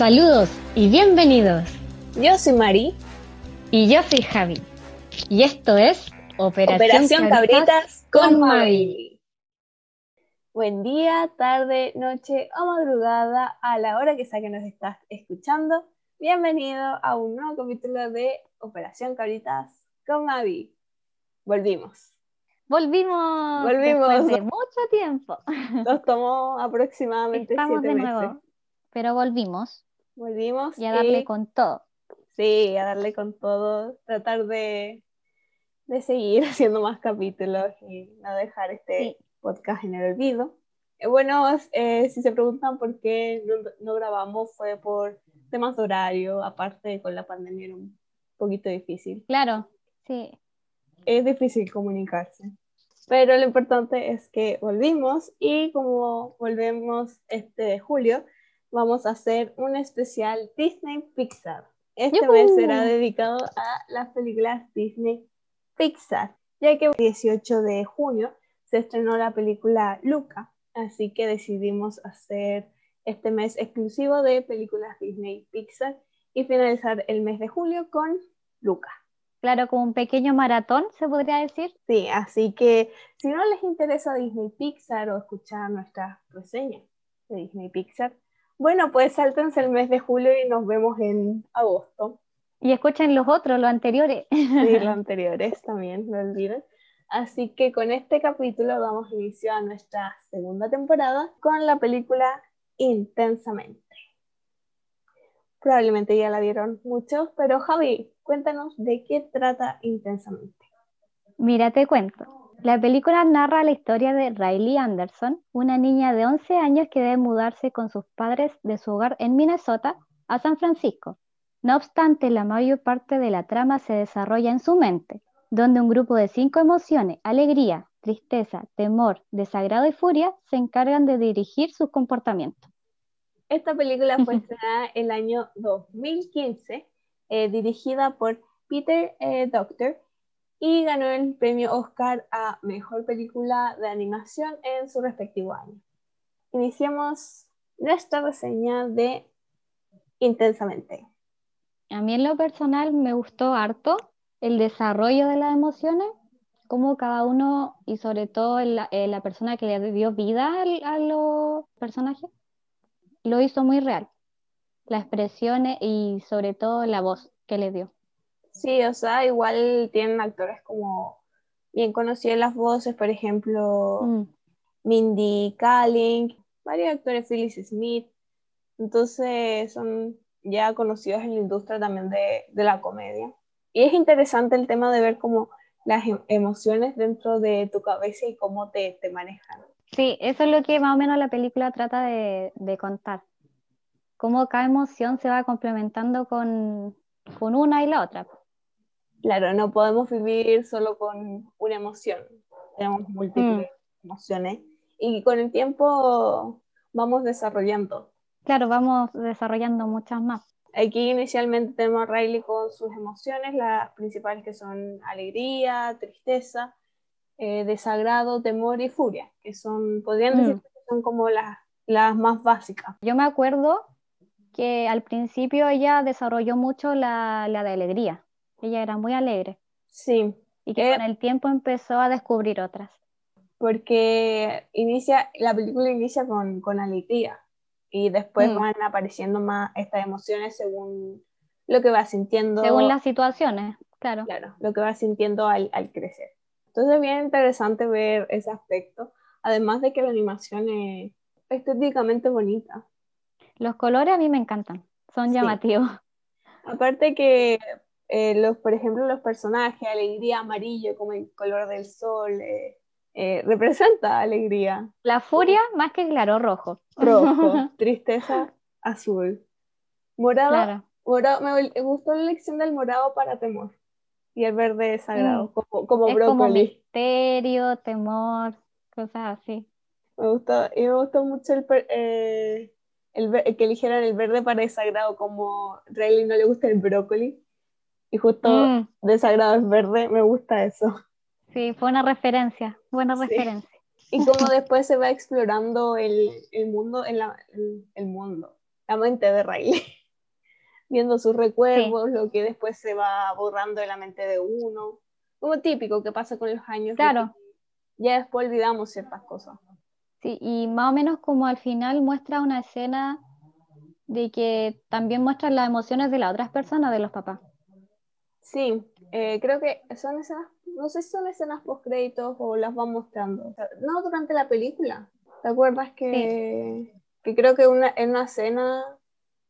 Saludos y bienvenidos. Yo soy Mari. Y yo soy Javi. Y esto es Operación, Operación Cabritas, Cabritas con con Mavi. Buen día, tarde, noche o madrugada a la hora que sea que nos estás escuchando. Bienvenido a un nuevo capítulo de Operación Cabritas con Mavi. Volvimos. Volvimos. Volvimos. Después de mucho tiempo. Nos tomó aproximadamente Estamos siete de meses. nuevo. Pero volvimos Volvimos y a darle y- con todo. Sí, a darle con todo, tratar de, de seguir haciendo más capítulos y no dejar este Sí. podcast en el olvido. Eh, bueno, eh, si se preguntan por qué no, no grabamos fue por temas de horario, aparte con la pandemia era un poquito difícil. Claro, sí. Es difícil comunicarse. Pero lo importante es que volvimos y como volvemos este de julio, vamos a hacer un especial Disney Pixar. Este mes será dedicado a las películas Disney Pixar, ya que el 18 de junio se estrenó la película Luca, así que decidimos hacer este mes exclusivo de películas Disney Pixar y finalizar el mes de julio con Luca. Claro, como un pequeño maratón, se podría decir. Sí, así que si no les interesa Disney Pixar o escuchar nuestras reseñas de Disney Pixar, bueno, pues sáltense el mes de julio y nos vemos en agosto. Y escuchen los otros, los anteriores. Y los anteriores también, no olviden. Así que con este capítulo damos inicio a nuestra segunda temporada con la película Intensamente. Probablemente ya la vieron muchos, pero Javi, cuéntanos de qué trata Intensamente. Mira, te cuento. La película narra la historia de Riley Anderson, una niña de 11 años que debe mudarse con sus padres de su hogar en Minnesota a San Francisco. No obstante, la mayor parte de la trama se desarrolla en su mente, donde un grupo de cinco emociones, alegría, tristeza, temor, desagrado y furia, se encargan de dirigir sus comportamientos. Esta película fue estrenada el año 2015, eh, dirigida por Peter eh, Docter y ganó el premio Oscar a Mejor Película de Animación en su respectivo año. Iniciamos nuestra reseña de Intensamente. A mí en lo personal me gustó harto el desarrollo de las emociones, cómo cada uno y sobre todo la, eh, la persona que le dio vida al- a los personajes, lo hizo muy real. Las expresiones y sobre todo la voz que le dio. Sí, o sea, igual tienen actores como bien conocidos las voces, por ejemplo, Mm, Mindy Kaling, varios actores, Phyllis Smith. Entonces son ya conocidos en la industria también de, de la comedia. Y es interesante el tema de ver cómo las em- emociones dentro de tu cabeza y cómo te, te manejan. Sí, eso es lo que más o menos la película trata de, de contar. Cómo cada emoción se va complementando con, con una y la otra. Claro, no podemos vivir solo con una emoción. Tenemos múltiples emociones y con el tiempo vamos desarrollando. Claro, vamos desarrollando muchas más. Aquí inicialmente tenemos a Riley con sus emociones, las principales que son alegría, tristeza, eh, desagrado, temor y furia, que son, podrían Mm. decir que son como las, las más básicas. Yo me acuerdo que al principio ella desarrolló mucho la, la de alegría. Ella era muy alegre Sí, y que Eh. con el tiempo empezó a descubrir otras. porque inicia, la película inicia con, con alegría y después Mm. van apareciendo más estas emociones según lo que va sintiendo. Según las situaciones, claro. Claro, lo que va sintiendo al, al crecer. Entonces es bien interesante ver ese aspecto, además de que la animación es estéticamente bonita. Los colores a mí me encantan, son Sí. llamativos. Aparte que, eh, los, por ejemplo, los personajes, alegría amarillo, como el color del sol, eh, eh, representa alegría. La furia, más que claro, rojo. Rojo, tristeza, azul. Morado, Claro. morado, me gustó la elección del morado para temor. Y el verde sagrado, Mm. como, como Es como brócoli. misterio, temor, cosas así. Me gustó, y me gustó mucho el, eh, el que eligieran el verde para desagrado, como Riley no le gusta el brócoli, y justo Mm, desagrado es verde, me gusta eso. sí, fue una referencia, buena Sí. referencia. Y como después se va explorando el, el mundo, en la, el, el mundo, la mente de Riley, viendo sus recuerdos, lo que después se va borrando de la mente de uno, como típico que pasa con los años. Claro. Ya después olvidamos ciertas cosas. Sí, y más o menos como al final muestra una escena de que también muestra las emociones de las otras personas, de los papás. Sí, eh, creo que son escenas, no sé si son escenas post créditos o las van mostrando. no durante la película. ¿Te acuerdas que, que creo que una, en una cena,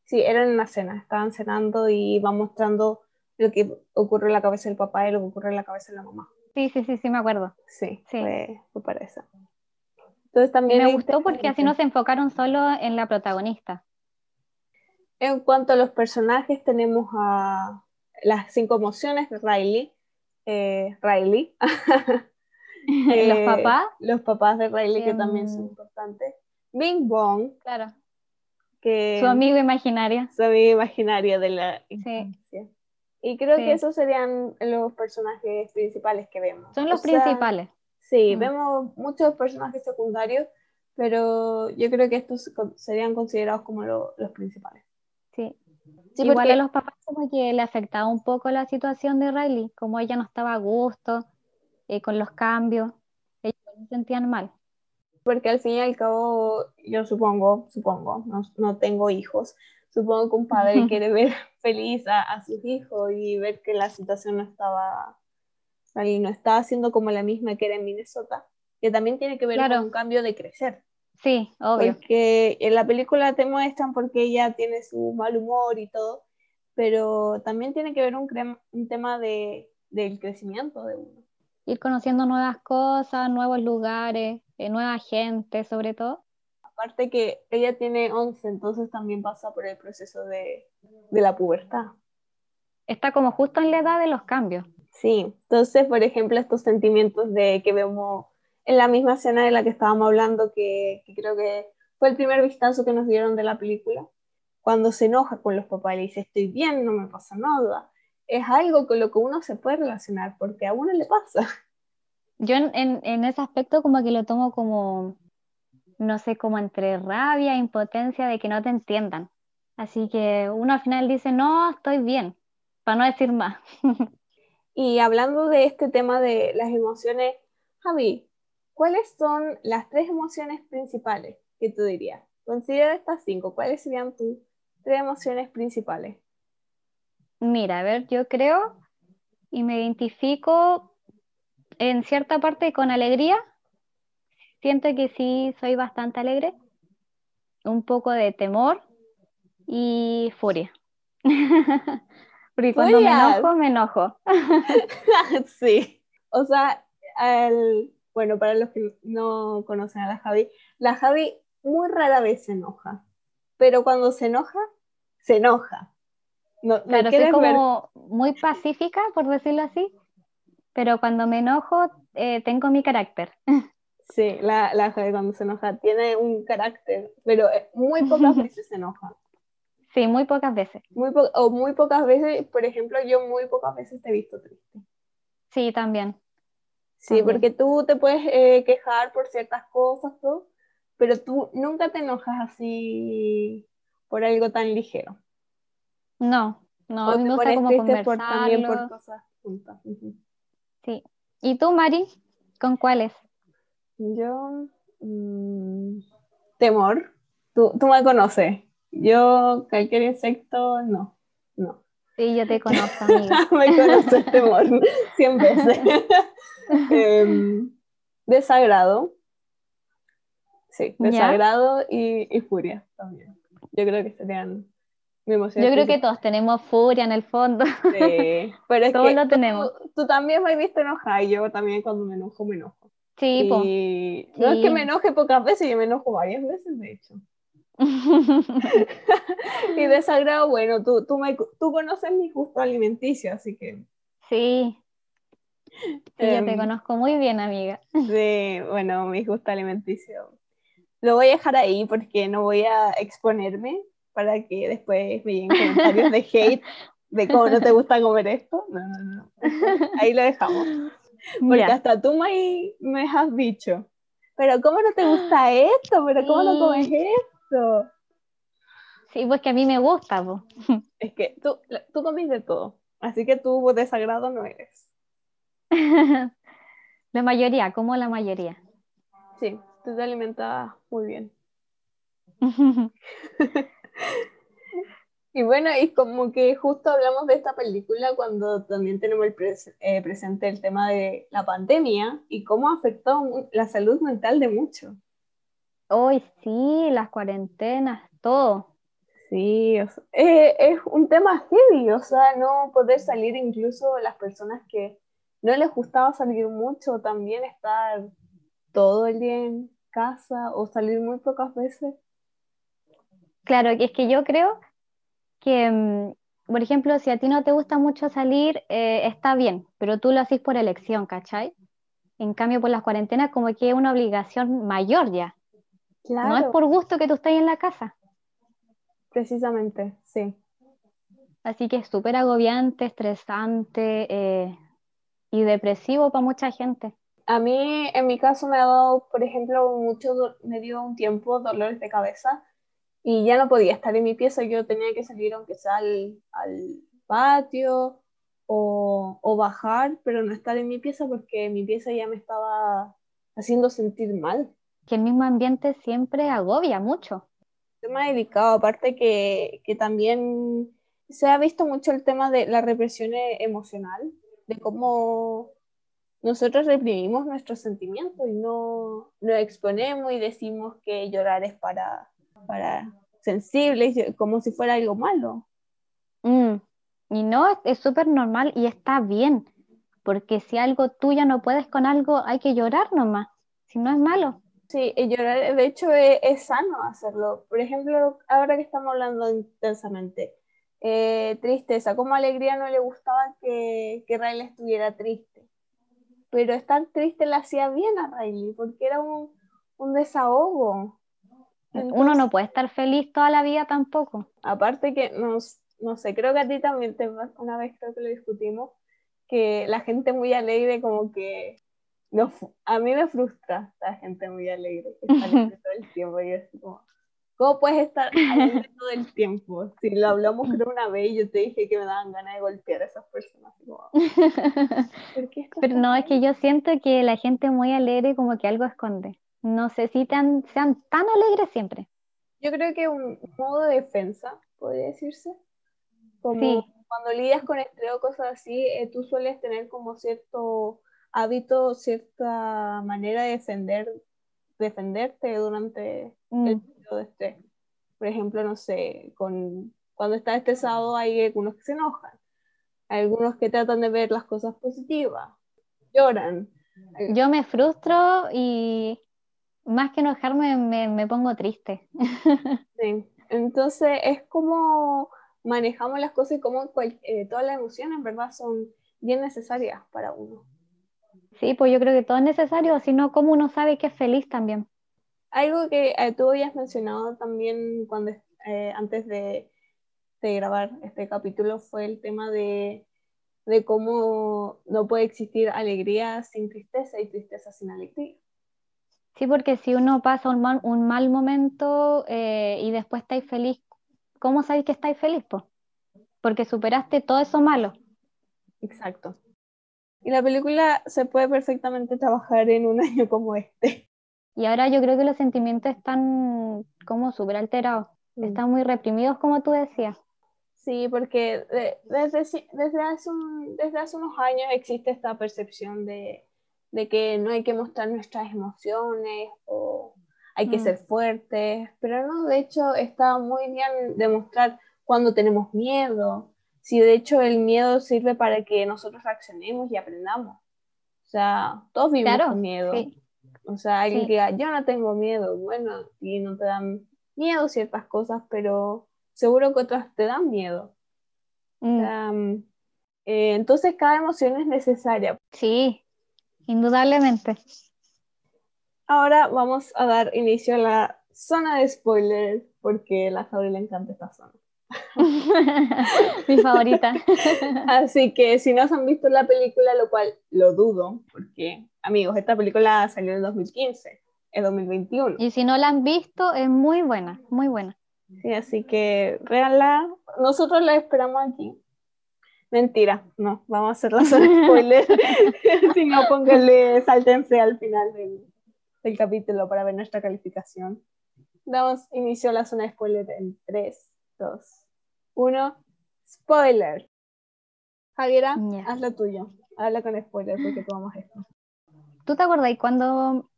sí, era en una cena, estaban cenando y van mostrando lo que ocurre en la cabeza del papá y lo que ocurre en la cabeza de la mamá. Sí, sí, sí, sí, me acuerdo. Sí, sí. Fue, fue para eso. Entonces también me gustó porque así no se enfocaron solo en la protagonista. En cuanto a los personajes, tenemos a las cinco emociones de Riley. Eh, Riley. los eh, papás. Los papás de Riley, que también son importantes. Bing Bong. Claro. Que, su amigo imaginario. Su amigo imaginario de la sí. Y creo que esos serían los personajes principales que vemos. Son los principales. Sí, mm. vemos muchos personajes secundarios, pero yo creo que estos serían considerados como los principales. Sí. Igual a los papás como que le afectaba un poco la situación de Riley, como ella no estaba a gusto eh, con los cambios, ellos se sentían mal. Porque al fin y al cabo, yo supongo, supongo, no, no tengo hijos, supongo que un padre quiere ver feliz a, a, sus hijos y ver que la situación no estaba, no estaba haciendo como la misma que era en Minnesota, que también tiene que ver con un cambio de crecer. Sí, obvio. Porque en la película te muestran porque ella tiene su mal humor y todo, pero también tiene que ver un, un tema de, del crecimiento de uno. Ir conociendo nuevas cosas, nuevos lugares, eh, nueva gente sobre todo. Aparte que ella tiene 11, entonces también pasa por el proceso de, de la pubertad. Está como justo en la edad de los cambios. Sí, entonces, por ejemplo, estos sentimientos de que vemos en la misma escena de la que estábamos hablando, que, creo que fue el primer vistazo que nos dieron de la película, cuando se enoja con los papás y le dice, estoy bien, no me pasa nada, es algo con lo que uno se puede relacionar, porque a uno le pasa. Yo en, en, ese aspecto como que lo tomo como, no sé, como entre rabia impotencia de que no te entiendan. Así que uno al final dice, no, estoy bien, para no decir más. y hablando de este tema de las emociones, Javi, ¿cuáles son las tres emociones principales que tú dirías? Considera estas cinco, ¿cuáles serían tus tres emociones principales? Mira, a ver, yo creo y me identifico en cierta parte con alegría. Siento que sí soy bastante alegre, un poco de temor y furia. Porque cuando me enojo, me enojo. sí, o sea, el, bueno, para los que no conocen a la Javi, la Javi muy rara vez se enoja, pero cuando se enoja, se enoja. No, claro, soy como muy pacífica, por decirlo así, pero cuando me enojo, eh, tengo mi carácter. Sí, la, la Javi cuando se enoja tiene un carácter, pero eh, muy pocas veces se enoja. Sí, muy pocas veces. Muy o muy pocas veces, por ejemplo, yo muy pocas veces te he visto triste. Sí, también. Sí, porque tú te puedes eh, quejar por ciertas cosas, todo, pero tú nunca te enojas así por algo tan ligero. No, no, a mí me gusta como conversarlo. también por cosas juntas. Sí. ¿Y tú, Mari? ¿Con cuáles? Yo, mm, temor. Tú, tú me conoces. Yo, cualquier insecto, no, no. Sí, yo te conozco, amiga. me conoces temor, 100 veces. Desagrado. Sí, desagrado y, furia también. Yo creo que serían mi emoción. Yo creo que todos tenemos furia en el fondo. Sí, pero es todos lo tenemos. Tú, también me has visto enojada y yo también cuando me enojo, me enojo. Sí, No es que me enoje pocas veces, yo me enojo varias veces, de hecho. y desagrado, bueno, tú, tú, me, tú conoces mi gusto alimenticio, así que... Sí, Sí, yo te em, conozco muy bien, amiga. Sí, bueno, mi gusto alimenticio. Lo voy a dejar ahí porque no voy a exponerme para que después me lleguen comentarios de hate de cómo no te gusta comer esto. No, no, no. Ahí lo dejamos. Porque hasta tú me, me has dicho, pero ¿cómo no te gusta esto? ¿Pero cómo no comes esto? Sí, pues que a mí me gusta, po. Es que tú, tú comes de todo, así que tú desagrado no eres. la mayoría, como la mayoría. Sí, tú te alimentas muy bien. y bueno, y como que justo hablamos de esta película cuando también tenemos el eh, presente el tema de la pandemia y cómo afectó la salud mental de muchos. Hoy sí, las cuarentenas, todo. Sí, eh, es un tema heavy, o sea, no poder salir incluso las personas que no les gustaba salir mucho, también estar todo el día en casa o salir muy pocas veces. Claro, es que yo creo que, mm, por ejemplo, si a ti no te gusta mucho salir, eh, está bien, pero tú lo haces por elección, ¿cachai? En cambio, por las cuarentenas como que es una obligación mayor ya. No es por gusto que tú estés en la casa. Precisamente, sí. Así que es súper agobiante, estresante eh, y depresivo para mucha gente. A mí, en mi caso, me ha dado, por ejemplo, mucho, me dio un tiempo dolores de cabeza y ya no podía estar en mi pieza, yo tenía que salir aunque sea al, patio o, o, bajar, pero no estar en mi pieza porque mi pieza ya me estaba haciendo sentir mal. Que el mismo ambiente siempre agobia mucho. Tema delicado, aparte que, que también se ha visto mucho el tema de la represión e-, emocional, de cómo nosotros reprimimos nuestros sentimientos y no lo exponemos y decimos que llorar es para, para sensibles, como si fuera algo malo. Mm, y no, es súper normal y está bien, porque si algo tú ya no puedes con algo, hay que llorar nomás, si no es malo. Sí, llorar, de hecho, es, sano hacerlo. Por ejemplo, ahora que estamos hablando intensamente, eh, tristeza, como alegría no le gustaba que, que Riley estuviera triste. Pero estar triste le hacía bien a Riley, porque era un, un desahogo. Uno no puede estar feliz toda la vida tampoco. Aparte que, nos, no sé, creo que a ti también, te, una vez creo que lo discutimos, que la gente muy alegre como que... No, a mí me frustra la gente muy alegre, que está todo el tiempo. Y es como, ¿Cómo puedes estar alegre todo el tiempo? Si lo hablamos creo una vez y yo te dije que me daban ganas de golpear a esas personas. Pero no, es que yo siento que la gente muy alegre como que algo esconde no sé si sean tan alegres siempre. Yo creo que un modo de defensa, podría decirse. Como cuando lidias con estrés o cosas así, eh, tú sueles tener como cierto hábito, cierta manera de defender, defenderte durante el mm. periodo de estrés. Por ejemplo, no sé, con, cuando estás estresado hay algunos que se enojan, hay algunos que tratan de ver las cosas positivas, lloran. Yo me frustro y más que enojarme, me, pongo triste. Sí, entonces es como manejamos las cosas y como eh, todas las emociones, en verdad, son bien necesarias para uno. Sí, pues yo creo que todo es necesario, sino como uno sabe que es feliz también. Algo que eh, tú habías mencionado también cuando eh, antes de, de, grabar este capítulo fue el tema de, de cómo no puede existir alegría sin tristeza y tristeza sin alegría. Sí, porque si uno pasa un mal, un mal momento eh, y después estáis feliz, ¿cómo sabéis que estáis feliz? Porque superaste todo eso malo. Exacto. Y la película se puede perfectamente trabajar en un año como este. Y ahora yo creo que los sentimientos están como súper alterados, mm. están muy reprimidos, como tú decías. Sí, porque desde, desde, hace desde hace unos años existe esta percepción de, de que no hay que mostrar nuestras emociones o hay que mm. ser fuertes, pero no, de hecho está muy bien demostrar cuando tenemos miedo, si de hecho el miedo sirve para que nosotros reaccionemos y aprendamos. O sea, todos vivimos miedo. O sea, alguien que diga, yo no tengo miedo, bueno, y no te dan miedo ciertas cosas, pero seguro que otras te dan miedo. Mm. Eh, entonces cada emoción es necesaria. Sí, Indudablemente. Ahora vamos a dar inicio a la zona de spoilers, porque a la Jauri le encanta esta zona. Mi favorita. Así que si no han visto la película, lo cual lo dudo, porque amigos, esta película salió en 2015, es 2021. Y si no la han visto, es muy buena, muy buena. Sí, así que véanla. Nosotros la esperamos aquí. Mentira, no, vamos a hacer la zona spoiler. si no, pónganle, sáltense al final del, del, capítulo para ver nuestra calificación. Damos inicio a la zona spoiler en 3, 2, 1. Spoiler. Javiera, haz lo tuyo. Habla con spoiler porque tomamos esto. ¿Tú te acuerdas cuando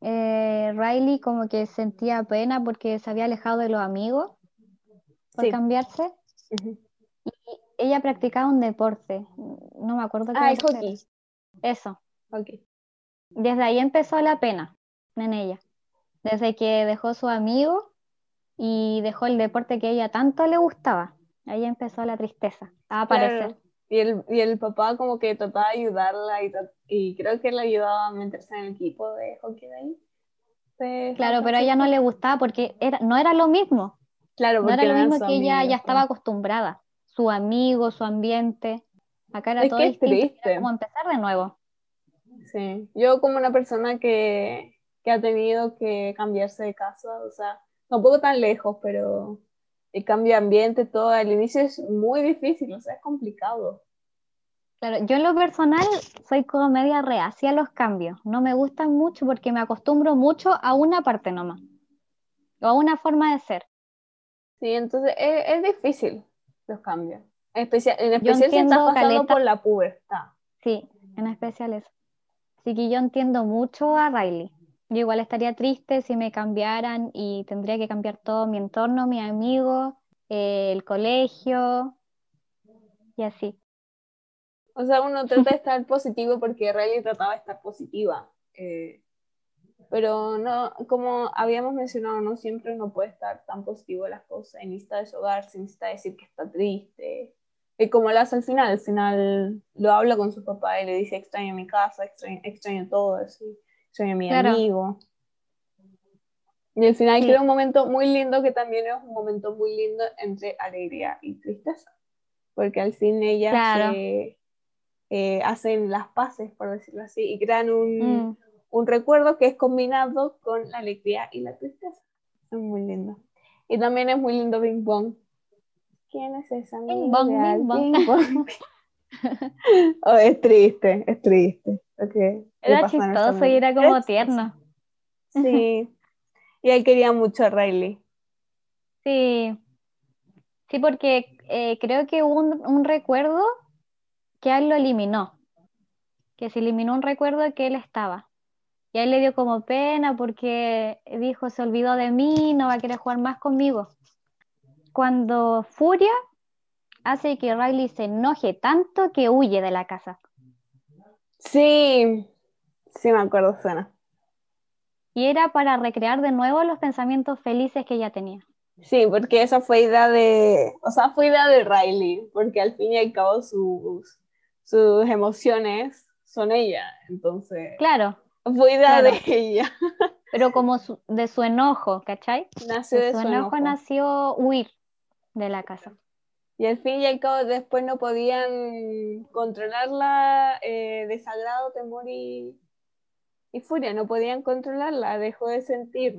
eh, Riley como que sentía pena porque se había alejado de los amigos por cambiarse? Y ella practicaba un deporte, no me acuerdo qué Ah, el hockey. Eso. Desde ahí empezó la pena en ella. Desde que dejó su amigo y dejó el deporte que ella tanto le gustaba. Ahí empezó la tristeza a aparecer. Y el, y el papá como que trataba de ayudarla y, y creo que le ayudaba a meterse en el equipo de hockey de ahí. claro, pero a ella no le gustaba porque era, no era lo mismo. Claro, no era lo mismo que ella ya estaba acostumbrada. Su amigo, su ambiente. Acá era todo triste. Era como empezar de nuevo. Sí, yo como una persona que, que ha tenido que cambiarse de casa, o sea, no poco tan lejos, pero el cambio de ambiente, todo al inicio es muy difícil, o sea, es complicado. Claro, yo en lo personal soy como media reacia a los cambios. No me gustan mucho porque me acostumbro mucho a una parte nomás. O a una forma de ser. Sí, entonces es, difícil los cambios. En especial, en especial si estás pasando por la pubertad. Sí, en especial eso. Así que yo entiendo mucho a Riley. Yo igual estaría triste si me cambiaran y tendría que cambiar todo mi entorno, mi amigo, eh, el colegio y así. O sea, uno trata de estar positivo porque Riley trataba de estar positiva. Eh, pero no, como habíamos mencionado, no siempre uno puede estar tan positivo en las cosas, y necesita deshogarse, necesita decir que está triste. Y como lo hace al final, al final lo habla con su papá y le dice extraño mi casa, extraño, extraño todo, así soy mi amigo. Y al final sí. un momento muy lindo que también es un momento muy lindo entre alegría y tristeza. Porque al fin ellas eh, hacen las paces, por decirlo así, y crean un, mm. un, recuerdo que es combinado con la alegría y la tristeza. Es muy lindo. Y también es muy lindo Bing Bong. ¿Quién es esa? Bing Bong, Bing Bong. oh, es triste, es triste. Era chistoso y era como tierno. Sí. y él quería mucho a Riley. Sí. Sí, porque eh, creo que hubo un, recuerdo que él lo eliminó. Que se eliminó un recuerdo que él estaba. Y a él le dio como pena porque dijo, se olvidó de mí, no va a querer jugar más conmigo. Cuando Furia hace que Riley se enoje tanto que huye de la casa. Sí, sí me acuerdo, Suena. Y era para recrear de nuevo los pensamientos felices que ella tenía. Sí, porque esa fue idea de, o sea, fue idea de Riley, porque al fin y al cabo sus, sus emociones son ella, entonces. Claro. Fue idea de ella. Pero como de su enojo, ¿cachai? Nació de, su, enojo, nació huir de la casa. Y al fin y al cabo después no podían controlarla, eh, desagrado, temor y, y, furia, no podían controlarla, dejó de sentir.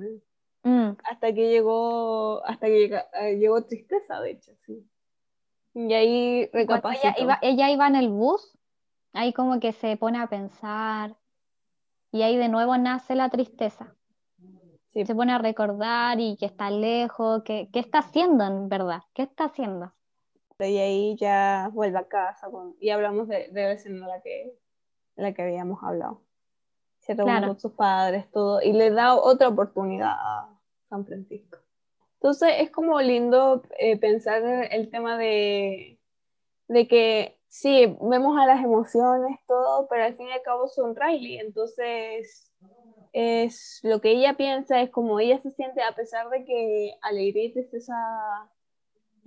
Mm. Hasta que llegó, hasta que eh, llegó tristeza, de hecho, sí. Y ahí recapacitó. Ella iba, ella iba en el bus, ahí como que se pone a pensar, y ahí de nuevo nace la tristeza. Se pone a recordar y que está lejos, que, ¿qué está haciendo en verdad? ¿Qué está haciendo? Y ahí ya vuelve a casa y hablamos de, de la escena en la que, la que habíamos hablado. Se reúne con sus padres, todo, y le da otra oportunidad a San Francisco. Entonces es como lindo eh, pensar el tema de, de que sí, vemos a las emociones, todo, pero al fin y al cabo son Riley, entonces es lo que ella piensa, es como ella se siente, a pesar de que alegría y esa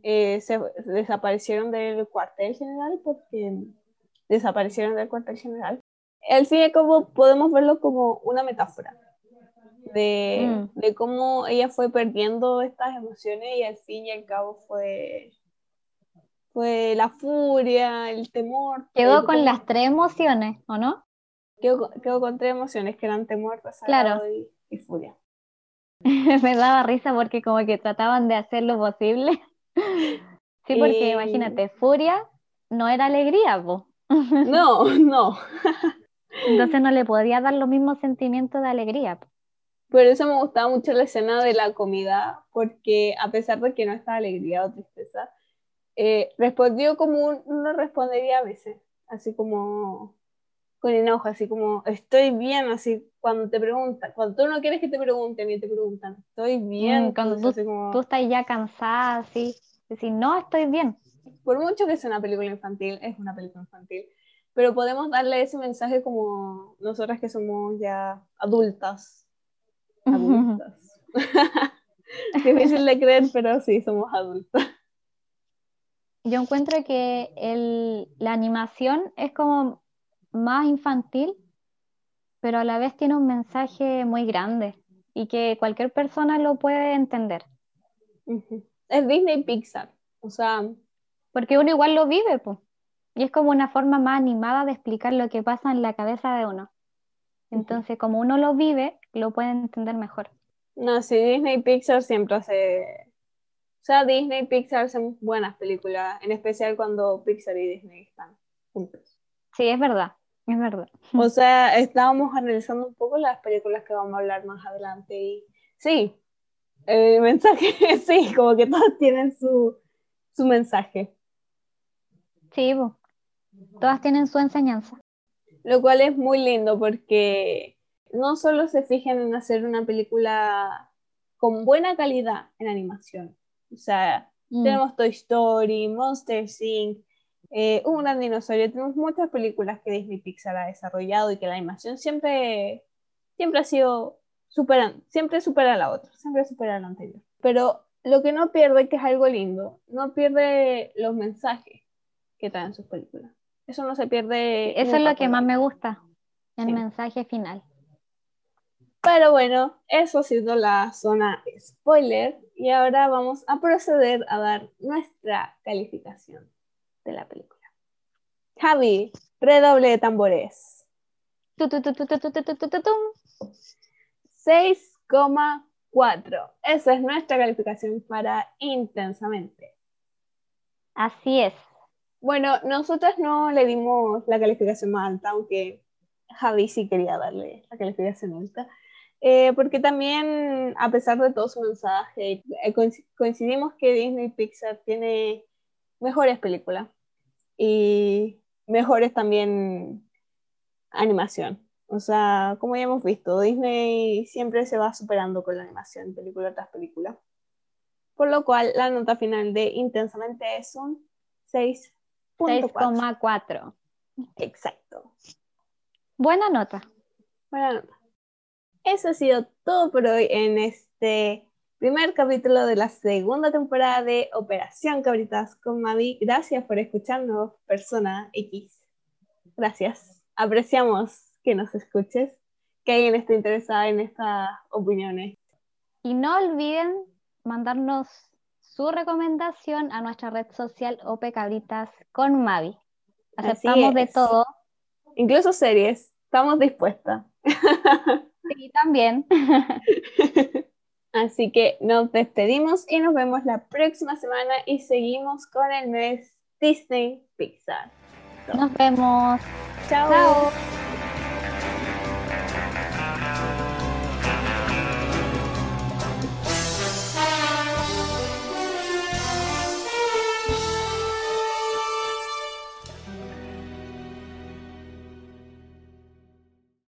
eh, se desaparecieron del cuartel general porque desaparecieron del cuartel general. El cine como podemos verlo como una metáfora de, mm. de, cómo ella fue perdiendo estas emociones y al fin y al cabo fue, fue la furia, el temor. Quedó con las tres emociones, ¿o no? Quedó, quedó, con tres emociones que eran temor, desagrado y, y furia. Me daba risa porque como que trataban de hacer lo posible. Sí, porque Y- imagínate, furia no era alegría, po. No, no. Entonces no le podía dar los mismos sentimientos de alegría. po. Por eso me gustaba mucho la escena de la comida, porque a pesar de que no estaba alegría o tristeza, eh, respondió como un- uno respondería a veces, así como con enojo, así como estoy bien, así cuando te preguntan, cuando tú no quieres que te pregunten y te preguntan, estoy bien, Mm, cuando tú, así como- tú estás ya cansada, así, decir, no, estoy bien. por mucho que sea una película infantil, es una película infantil, pero podemos darle ese mensaje como nosotras que somos ya adultas. Adultas. Difícil de creer, pero sí, somos adultas. Yo encuentro que el, la animación es como más infantil, pero a la vez tiene un mensaje muy grande y que cualquier persona lo puede entender. Es Disney Pixar, o sea, porque uno igual lo vive, pues. Y es como una forma más animada de explicar lo que pasa en la cabeza de uno. Entonces, como uno lo vive, lo puede entender mejor. no, sí, Disney Pixar siempre hace... O sea, Disney Pixar hacen buenas películas, en especial cuando Pixar y Disney están juntos. Sí, es verdad, es verdad. O sea, estábamos analizando un poco las películas que vamos a hablar más adelante y sí, el mensaje, sí, como que todas tienen su, su mensaje, Sí, todas tienen su enseñanza. lo cual es muy lindo porque no solo se fijan en hacer una película con buena calidad en animación, o sea, Mm. tenemos Toy Story, Monster Inc., eh, Un gran dinosaurio, tenemos muchas películas que Disney Pixar ha desarrollado y que la animación siempre, siempre ha sido superan, siempre supera a la otra, siempre supera a la anterior. Pero lo que no pierde, que es algo lindo, no pierde los mensajes que traen sus películas. Eso no se pierde. Eso es lo que más me gusta, el Sí. mensaje final. Pero bueno, eso ha sido la zona spoiler y ahora vamos a proceder a dar nuestra calificación de la película. Javi, redoble de tambores. 6,4. Esa es nuestra calificación para intensamente. Así es. Bueno, nosotras no le dimos la calificación más alta, aunque Javi sí quería darle la calificación alta. Eh, porque también, a pesar de todo su mensaje, eh, coincidimos que Disney Pixar tiene mejores películas y mejores también animación. O sea, como ya hemos visto, Disney siempre se va superando con la animación, película tras película. Por lo cual, la nota final de Intensamente es un 6.4. 6,4. Exacto. Buena nota. Buena nota. Eso ha sido todo por hoy en este primer capítulo de la segunda temporada de Operación Cabritas con Mavi. Gracias por escucharnos, persona X. Gracias. Apreciamos que nos escuches, que alguien esté interesada en estas opiniones. Y no olviden mandarnos su recomendación a nuestra red social OP Cabritas con Mavi. Aceptamos de todo. Incluso series. Estamos dispuestas. Sí, también. Así que nos despedimos y nos vemos la próxima semana y seguimos con el mes Disney Pixar. Nos vemos. Chao. Chao.